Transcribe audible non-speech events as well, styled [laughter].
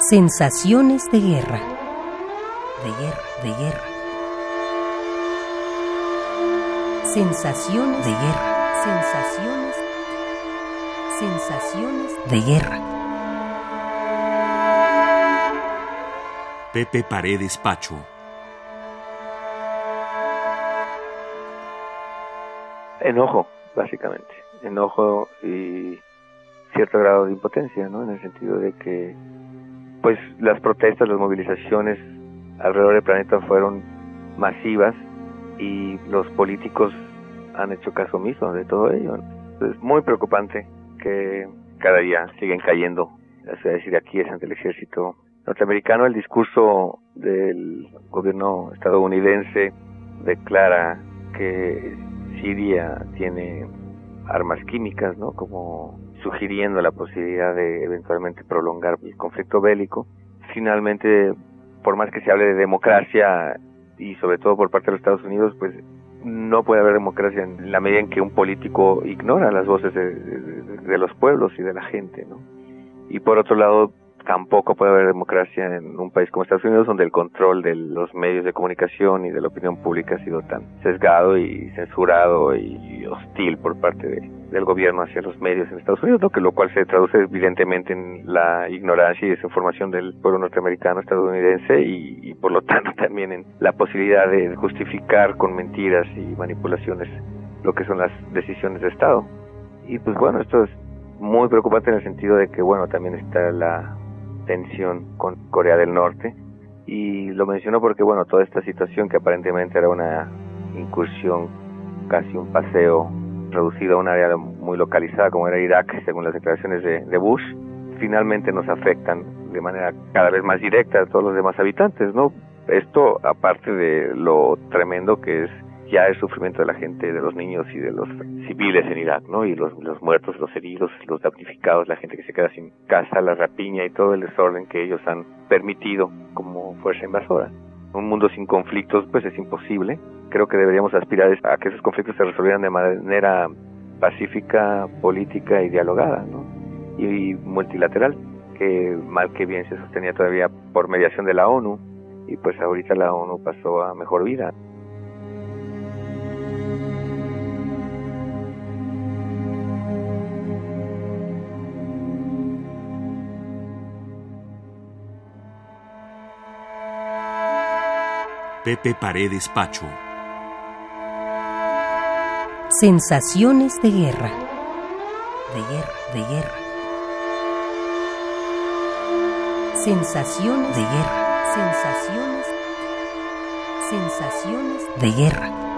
Sensaciones de guerra. De guerra, de guerra. Sensaciones de guerra. Sensaciones. Sensaciones de guerra. Pepe Paredes Pacho. Enojo, básicamente. Enojo y cierto grado de impotencia, ¿no? En el sentido de que pues las protestas, las movilizaciones alrededor del planeta fueron masivas y los políticos han hecho caso omiso de todo ello. Es muy preocupante que cada día siguen cayendo, es decir, aquí es ante el ejército norteamericano. El discurso del gobierno estadounidense declara que Siria tiene armas químicas, ¿no? Como sugiriendo la posibilidad de eventualmente prolongar el conflicto bélico. Finalmente, por más que se hable de democracia y sobre todo por parte de los Estados Unidos, pues no puede haber democracia en la medida en que un político ignora las voces de, los pueblos y de la gente, ¿no? Y por otro lado, tampoco puede haber democracia en un país como Estados Unidos donde el control de los medios de comunicación y de la opinión pública ha sido tan sesgado y censurado y hostil por parte del gobierno hacia los medios en Estados Unidos, que lo cual se traduce evidentemente en la ignorancia y desinformación del pueblo norteamericano estadounidense y por lo tanto [laughs] también en la posibilidad de justificar con mentiras y manipulaciones lo que son las decisiones de Estado. Y pues bueno, esto es muy preocupante en el sentido de que bueno, también está la tensión con Corea del Norte. Y lo menciono porque bueno toda esta situación que aparentemente era una incursión casi un paseo reducido a un área muy localizada como era Irak según las declaraciones de, de Bush finalmente nos afectan de manera cada vez más directa a todos los demás habitantes no esto aparte de lo tremendo que es ya el sufrimiento de la gente, de los niños y de los civiles en Irak, ¿no? Y los, los muertos, los heridos, los damnificados, la gente que se queda sin casa, la rapiña y todo el desorden que ellos han permitido como fuerza invasora. Un mundo sin conflictos, pues es imposible. Creo que deberíamos aspirar a que esos conflictos se resolvieran de manera pacífica, política y dialogada, ¿no? Y, y multilateral, que mal que bien se sostenía todavía por mediación de la ONU, y pues ahorita la ONU pasó a mejor vida. Pepe Paredes Pacho. Sensaciones de guerra. De guerra, de guerra. Sensaciones de guerra. Sensaciones. Sensaciones de guerra.